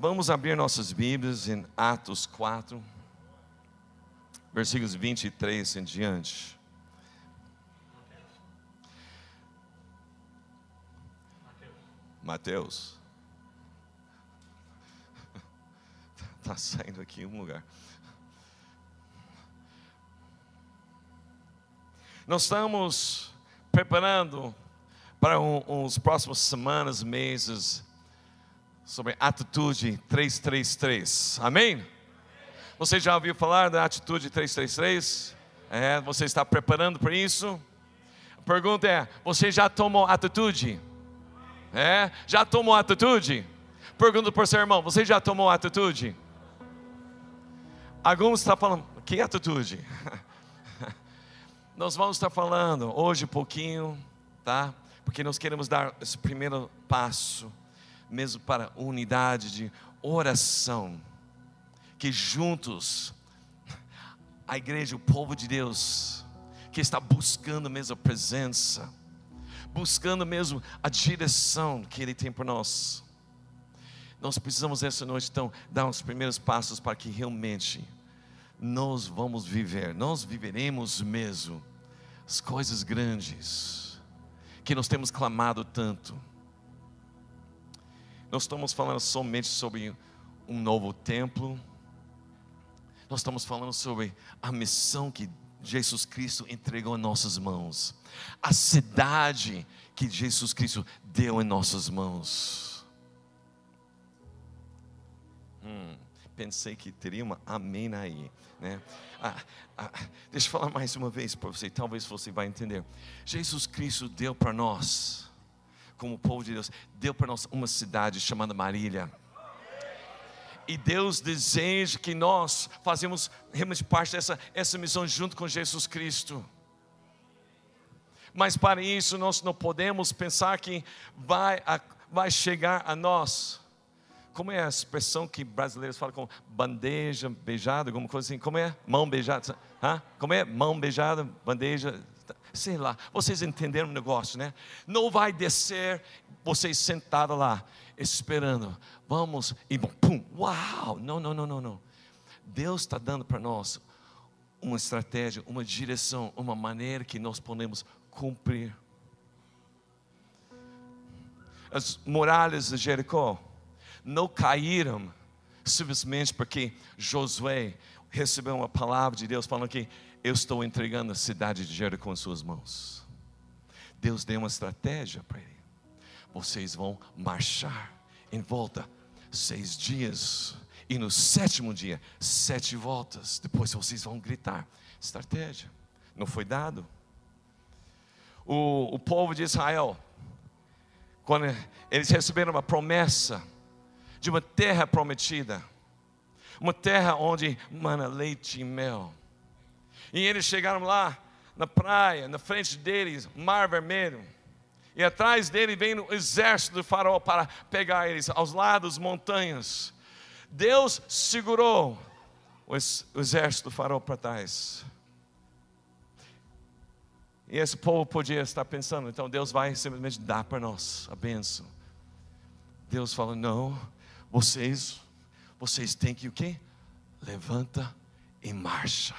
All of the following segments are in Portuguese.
Vamos abrir nossas Bíblias em Atos 4, versículos 23 em diante. Mateus. Está saindo aqui um lugar. Nós estamos preparando para um, uns próximos semanas, meses, sobre atitude 333. Amém? Você já ouviu falar da atitude 333? É, você está preparando para isso? A pergunta é: você já tomou atitude? É, já tomou atitude? Pergunta para o seu irmão: você já tomou atitude? Alguns estão falando: que atitude? Nós vamos estar falando hoje um pouquinho, tá? Porque nós queremos dar esse primeiro passo, mesmo para unidade de oração, que juntos, a igreja, o povo de Deus, que está buscando mesmo a presença, buscando mesmo a direção que Ele tem por nós. Nós precisamos essa noite, então, dar os primeiros passos para que realmente nós vamos viver, nós viveremos mesmo as coisas grandes que nós temos clamado tanto. Nós estamos falando somente sobre um novo templo, nós estamos falando sobre a missão que Jesus Cristo entregou em nossas mãos, a cidade que Jesus Cristo deu em nossas mãos. Hum, pensei que teria uma amém aí, né? Ah, ah, deixa eu falar mais uma vez para você, talvez você vai entender. Jesus Cristo deu para nós, como povo de Deus, deu para nós uma cidade chamada Marília. E Deus deseja que nós fazemos realmente parte dessa essa missão junto com Jesus Cristo. Mas para isso nós não podemos pensar que vai, vai chegar a nós como é a expressão que brasileiros falam com bandeja beijada, alguma coisa assim? Como é? Mão beijada? Hã? Como é? Mão beijada, bandeja, sei lá. Vocês entenderam o negócio, né? Não vai descer vocês sentados lá, esperando. Vamos e pum, uau! Não, não, não, não, não. Deus está dando para nós uma estratégia, uma direção, uma maneira que nós podemos cumprir. As muralhas de Jericó não caíram simplesmente porque Josué recebeu uma palavra de Deus falando que eu estou entregando a cidade de Jericó em suas mãos. Deus deu uma estratégia para ele. Vocês vão marchar em volta seis dias e no sétimo dia sete voltas. Depois vocês vão gritar. Estratégia não foi dado. O, o povo de Israel, quando eles receberam uma promessa de uma terra prometida, uma terra onde mana leite e mel. E eles chegaram lá na praia, na frente deles, mar vermelho. E atrás dele vem o exército do faraó para pegar eles, aos lados montanhas. Deus segurou o exército do faraó para trás. E esse povo podia estar pensando, então Deus vai simplesmente dar para nós a bênção. Deus falou: não, vocês, vocês têm que o quê? Levanta e marcha.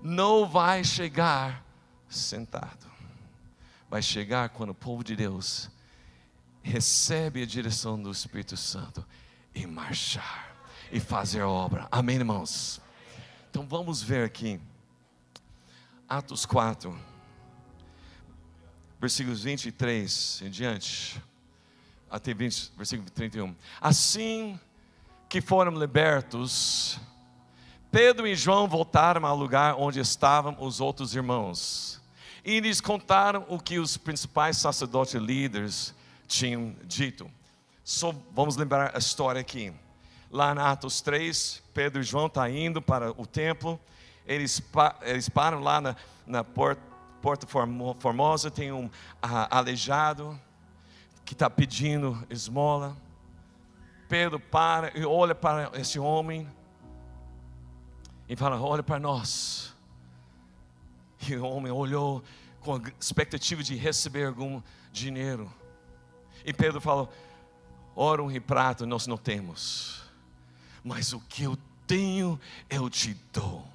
Não vai chegar sentado. Vai chegar quando o povo de Deus recebe a direção do Espírito Santo e marchar e fazer a obra. Amém, irmãos? Então vamos ver aqui. Atos 4 versículos 23 em diante, até 20, versículo 31. Assim que foram libertos, Pedro e João voltaram ao lugar onde estavam os outros irmãos e lhes contaram o que os principais sacerdotes e líderes tinham dito. Só vamos lembrar a história aqui. Lá na Atos 3, Pedro e João estão tá indo para o templo, eles, eles param lá na, na porta Porta Formosa tem um aleijado que está pedindo esmola. Pedro para e olha para esse homem e fala: Olha para nós. E o homem olhou com a expectativa de receber algum dinheiro. E Pedro falou: ouro e prata nós não temos, mas o que eu tenho eu te dou.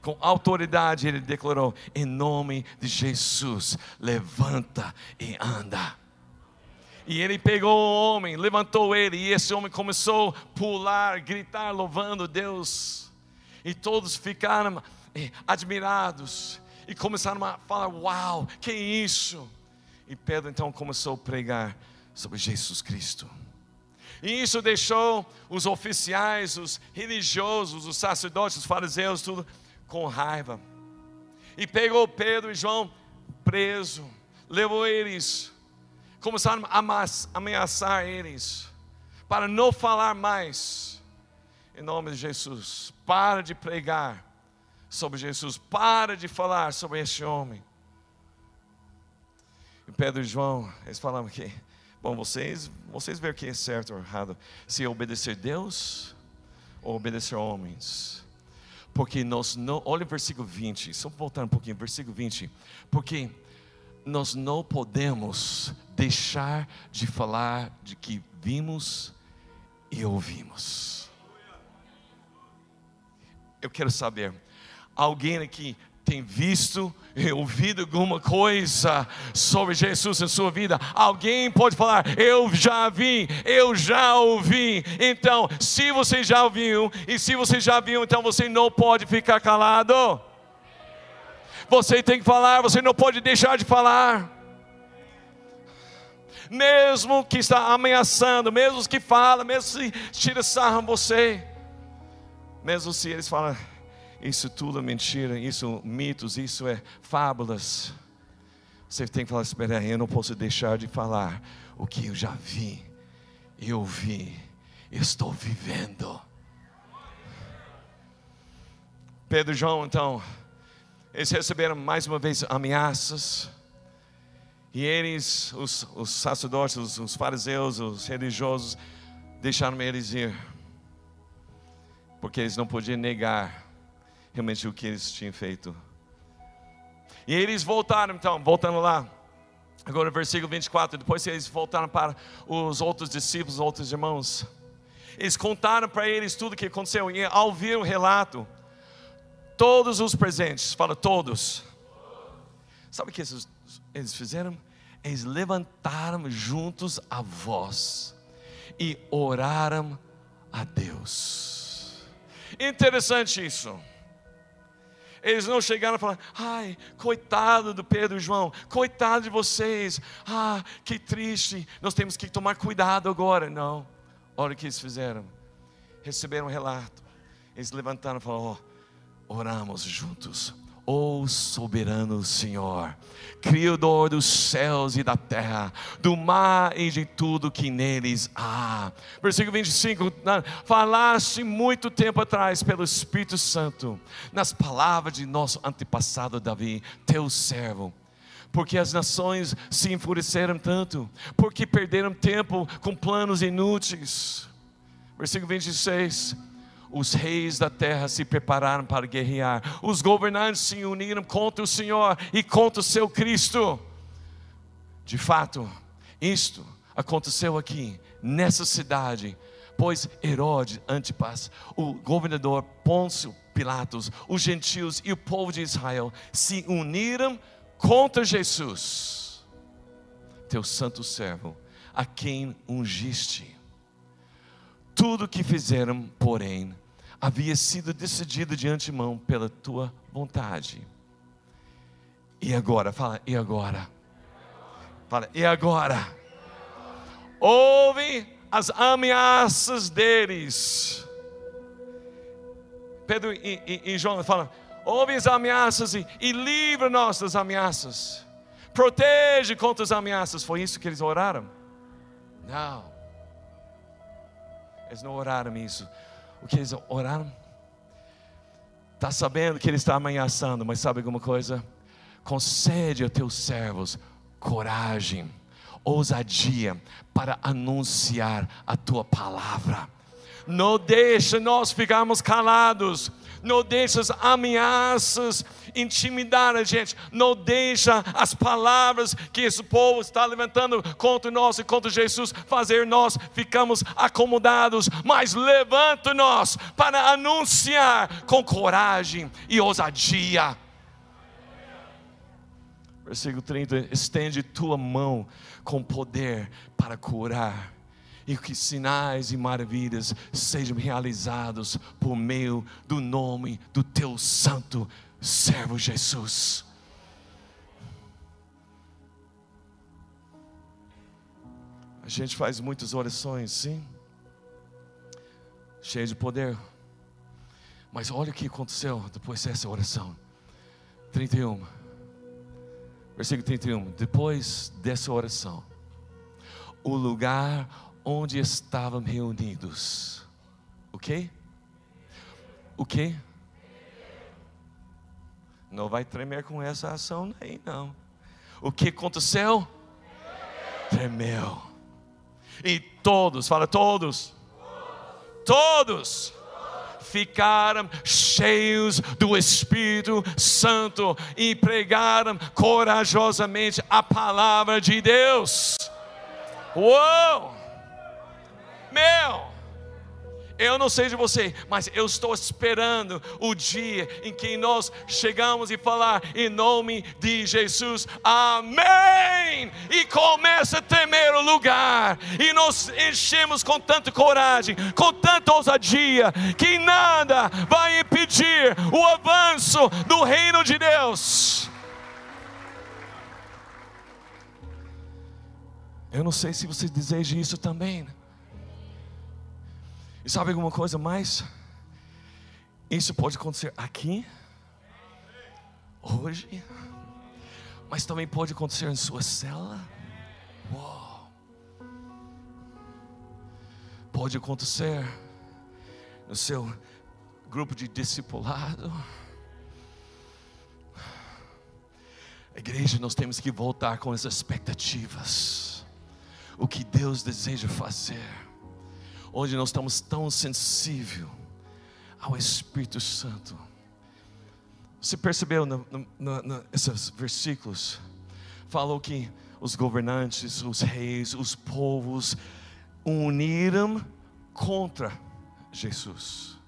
Com autoridade ele declarou: em nome de Jesus, levanta e anda. E ele pegou o homem, levantou ele, e esse homem começou a pular, gritar, louvando Deus. E todos ficaram eh, admirados e começaram a falar: Uau, que isso! E Pedro então começou a pregar sobre Jesus Cristo. E isso deixou os oficiais, os religiosos, os sacerdotes, os fariseus, tudo com raiva. E pegou Pedro e João preso, levou eles, começaram a ameaçar eles, para não falar mais, em nome de Jesus. Para de pregar sobre Jesus, para de falar sobre esse homem. E Pedro e João, eles falavam que, bom, vocês, vocês veem o que é certo ou errado, se obedecer Deus ou obedecer homens. Porque nós não, olha o versículo 20, só voltar um pouquinho, versículo 20, porque nós não podemos deixar de falar de que vimos e ouvimos. Eu quero saber, alguém aqui tem visto e ouvido alguma coisa sobre Jesus em sua vida, alguém pode falar: Eu já vi, eu já ouvi. Então, se você já ouviu, e se você já viu, então você não pode ficar calado. Você tem que falar, você não pode deixar de falar. Mesmo que está ameaçando, mesmo que fala, mesmo se tira sarro você, mesmo se eles falam, isso tudo é mentira, isso mitos, isso é fábulas. Você tem que falar, espera aí, eu não posso deixar de falar o que eu já vi, eu ouvi, estou vivendo. Pedro João, então, eles receberam mais uma vez ameaças, e eles, os, os sacerdotes, os, os fariseus, os religiosos, deixaram eles ir, porque eles não podiam negar realmente o que eles tinham feito. E eles voltaram, então, voltando lá, agora versículo 24. Depois eles voltaram para os outros discípulos, os outros irmãos. Eles contaram para eles tudo o que aconteceu, e ao ouvir o relato, todos os presentes, fala todos. Sabe o que eles, eles fizeram? Eles levantaram juntos a voz e oraram a Deus. Interessante isso. Eles não chegaram a falar, ai, coitado do Pedro e João, coitado de vocês, ah, que triste, nós temos que tomar cuidado agora. Não, olha o que eles fizeram. Receberam um relato, eles levantaram e falaram, oh, oramos juntos. Ó oh, soberano Senhor, Criador dos céus e da terra, do mar e de tudo que neles há. Versículo 25: Falaste muito tempo atrás pelo Espírito Santo, nas palavras de nosso antepassado Davi, teu servo porque as nações se enfureceram tanto, porque perderam tempo com planos inúteis. Versículo 26 os reis da terra se prepararam para guerrear, os governantes se uniram contra o Senhor e contra o seu Cristo. De fato, isto aconteceu aqui, nessa cidade, pois Herodes Antipas, o governador Pôncio Pilatos, os gentios e o povo de Israel se uniram contra Jesus, teu santo servo, a quem ungiste. Tudo que fizeram, porém, havia sido decidido de antemão pela tua vontade. E agora, fala, e agora? Fala, e agora? Ouve as ameaças deles. Pedro e, e, e João falam: ouve as ameaças e, e livra-nos das ameaças. Protege contra as ameaças. Foi isso que eles oraram? Não. Eles não oraram isso o que eles oraram. Está sabendo que ele está ameaçando, mas sabe alguma coisa? Concede a teus servos coragem, ousadia para anunciar a tua palavra. Não deixa nós ficarmos calados. Não deixa as ameaças intimidar a gente. Não deixa as palavras que esse povo está levantando contra nós e contra Jesus fazer nós ficamos acomodados. Mas levanta nós para anunciar com coragem e ousadia. Versículo 30: estende tua mão com poder para curar e que sinais e maravilhas sejam realizados por meio do nome do teu santo servo Jesus. A gente faz muitas orações, sim, cheio de poder, mas olha o que aconteceu depois dessa oração. 31, versículo 31. Depois dessa oração, o lugar onde estavam reunidos. O quê? O quê? Não vai tremer com essa ação aí, não. O que aconteceu? Tremeu. E todos, fala todos. Todos ficaram cheios do Espírito Santo e pregaram corajosamente a palavra de Deus. Uou! Eu não sei de você, mas eu estou esperando o dia em que nós chegamos e falar em nome de Jesus, Amém! E começa a temer o lugar, e nos enchemos com tanta coragem, com tanta ousadia, que nada vai impedir o avanço do reino de Deus. Eu não sei se você deseja isso também. E sabe alguma coisa mais? Isso pode acontecer aqui, hoje, mas também pode acontecer em sua cela. Uou. Pode acontecer no seu grupo de discipulado. A igreja, nós temos que voltar com as expectativas. O que Deus deseja fazer onde nós estamos tão sensível ao Espírito Santo. Você percebeu nesses versículos? Falou que os governantes, os reis, os povos uniram contra Jesus.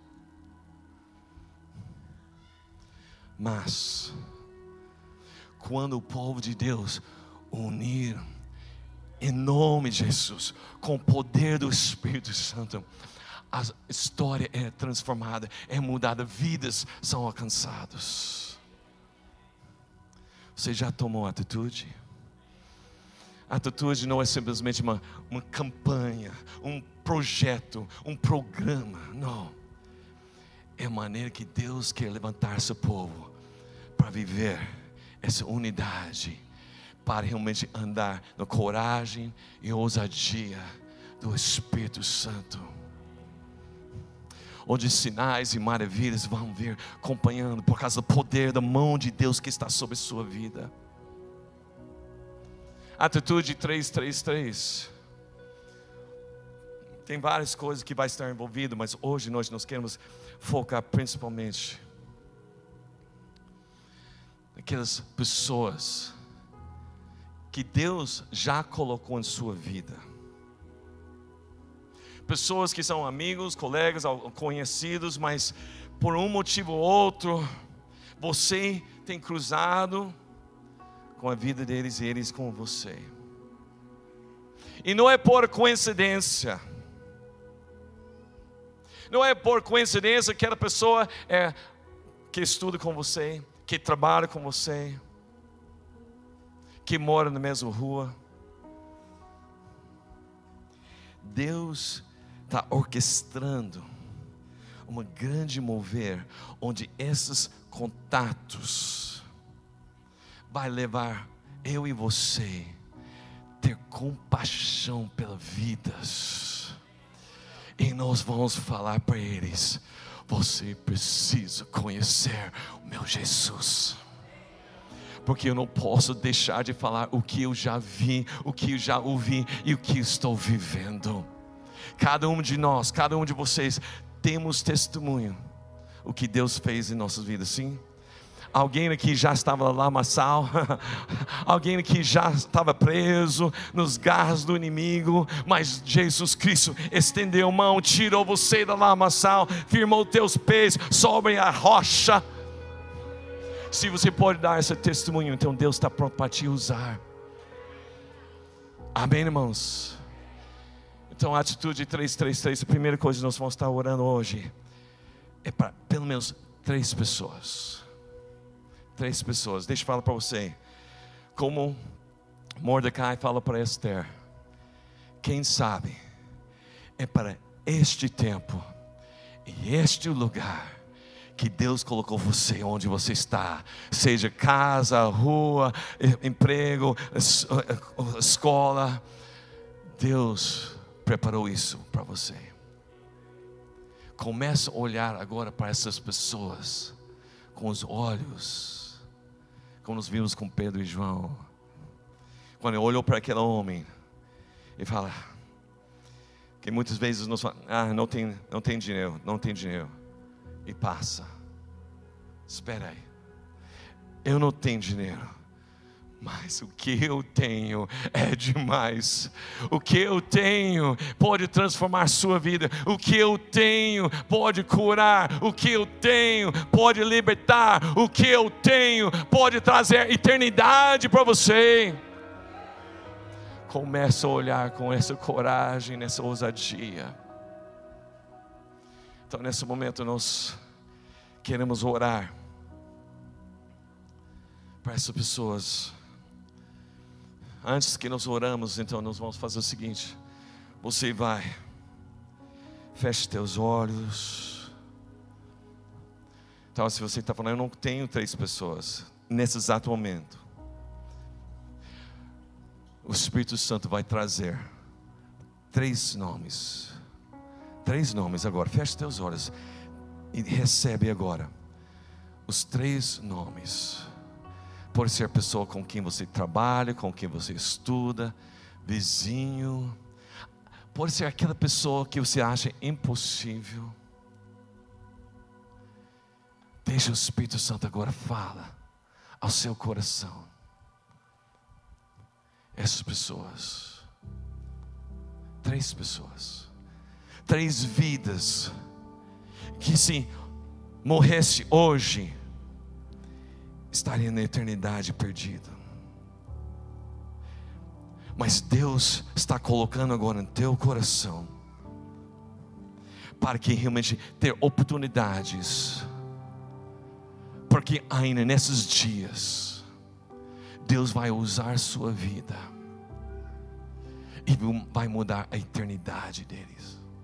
Mas, quando o povo de Deus uniram em nome de Jesus, com o poder do Espírito Santo, a história é transformada, é mudada, vidas são alcançadas. Você já tomou atitude? Atitude não é simplesmente uma, uma campanha, um projeto, um programa, não. É a maneira que Deus quer levantar seu povo para viver essa unidade para realmente andar na coragem e ousadia do Espírito Santo. Onde sinais e maravilhas vão vir acompanhando por causa do poder da mão de Deus que está sobre a sua vida. Atitude 333. Tem várias coisas que vai estar envolvido, mas hoje nós nos queremos focar principalmente naquelas pessoas que Deus já colocou em sua vida. Pessoas que são amigos, colegas, conhecidos, mas por um motivo ou outro, você tem cruzado com a vida deles e eles com você. E não é por coincidência. Não é por coincidência que aquela pessoa é que estuda com você, que trabalha com você, que mora na mesma rua. Deus está orquestrando uma grande mover, onde esses contatos vai levar eu e você ter compaixão pelas vidas. E nós vamos falar para eles: você precisa conhecer o meu Jesus porque eu não posso deixar de falar o que eu já vi, o que eu já ouvi e o que estou vivendo. Cada um de nós, cada um de vocês, temos testemunho. o que Deus fez em nossas vidas, sim? Alguém aqui já estava lá lamaçal, alguém aqui já estava preso nos garras do inimigo, mas Jesus Cristo estendeu mão, tirou você da lamaçal, firmou teus pés sobre a rocha. Se você pode dar esse testemunho, então Deus está pronto para te usar. Amém, irmãos? Então, a atitude 333, a primeira coisa que nós vamos estar orando hoje é para pelo menos três pessoas. Três pessoas. Deixa eu falar para você. Como Mordecai fala para Esther: quem sabe é para este tempo e este lugar que Deus colocou você onde você está, seja casa, rua, emprego, escola. Deus preparou isso para você. Começa a olhar agora para essas pessoas com os olhos como nos vimos com Pedro e João. Quando olhou para aquele homem e fala, que muitas vezes nos fala, ah, não tem, não tem dinheiro, não tem dinheiro, e passa. Espera aí, eu não tenho dinheiro mas o que eu tenho é demais. O que eu tenho pode transformar sua vida. O que eu tenho pode curar. O que eu tenho pode libertar. O que eu tenho pode trazer eternidade para você. Começa a olhar com essa coragem, nessa ousadia. Então, nesse momento, nós queremos orar para essas pessoas Antes que nós oramos, então nós vamos fazer o seguinte: você vai, feche teus olhos. Então, se você está falando, eu não tenho três pessoas, nesse exato momento, o Espírito Santo vai trazer três nomes. Três nomes agora, feche teus olhos e recebe agora os três nomes Pode ser a pessoa com quem você trabalha, com quem você estuda, vizinho. Pode ser aquela pessoa que você acha impossível. Deixa o Espírito Santo agora fala ao seu coração. Essas pessoas, três pessoas, três vidas, que se morresse hoje, estaria na eternidade perdido. Mas Deus está colocando agora no teu coração para que realmente ter oportunidades, porque ainda nesses dias Deus vai usar sua vida e vai mudar a eternidade deles.